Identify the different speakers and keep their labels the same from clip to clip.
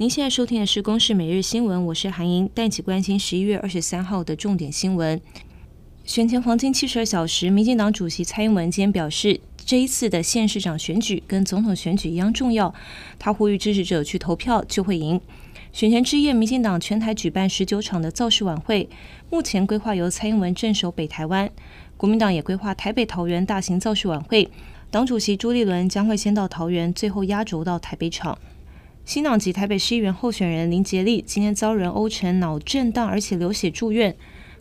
Speaker 1: 您现在收听的是《公视每日新闻》，我是韩莹，带起关心十一月二十三号的重点新闻。选前黄金七十二小时，民进党主席蔡英文今天表示，这一次的县市长选举跟总统选举一样重要，他呼吁支持者去投票就会赢。选前之夜，民进党全台举办十九场的造势晚会，目前规划由蔡英文镇守北台湾，国民党也规划台北、桃园大型造势晚会，党主席朱立伦将会先到桃园，最后压轴到台北场。新党籍台北市议员候选人林杰利今天遭人殴成脑震荡，而且流血住院。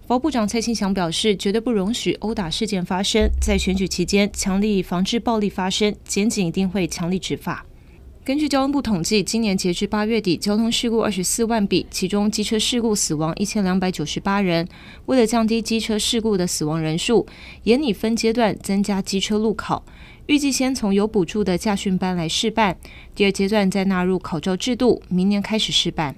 Speaker 1: 法部长蔡清祥表示，绝对不容许殴打事件发生，在选举期间强力防治暴力发生，检警一定会强力执法。根据交通部统计，今年截至八月底，交通事故二十四万笔，其中机车事故死亡一千两百九十八人。为了降低机车事故的死亡人数，严拟分阶段增加机车路考。预计先从有补助的驾训班来试办，第二阶段再纳入考照制度，明年开始试办。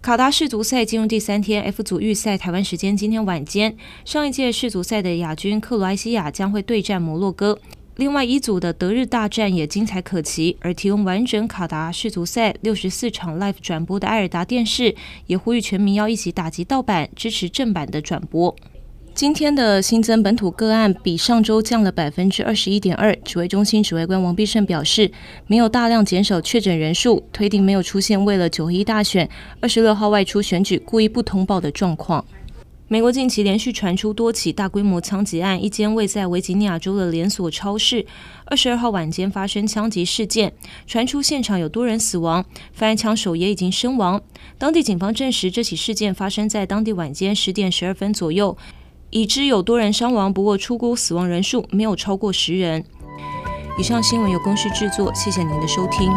Speaker 1: 卡达世足赛进入第三天，F 组预赛，台湾时间今天晚间，上一届世足赛的亚军克罗埃西亚将会对战摩洛哥。另外一组的德日大战也精彩可期，而提供完整卡达世足赛六十四场 live 转播的艾尔达电视，也呼吁全民要一起打击盗版，支持正版的转播。今天的新增本土个案比上周降了百分之二十一点二。指挥中心指挥官王必胜表示，没有大量减少确诊人数，推定没有出现为了九一大选二十六号外出选举故意不通报的状况。美国近期连续传出多起大规模枪击案，一间位在维吉尼亚州的连锁超市二十二号晚间发生枪击事件，传出现场有多人死亡，犯案枪手也已经身亡。当地警方证实，这起事件发生在当地晚间十点十二分左右。已知有多人伤亡，不过出估死亡人数没有超过十人。以上新闻由公司制作，谢谢您的收听。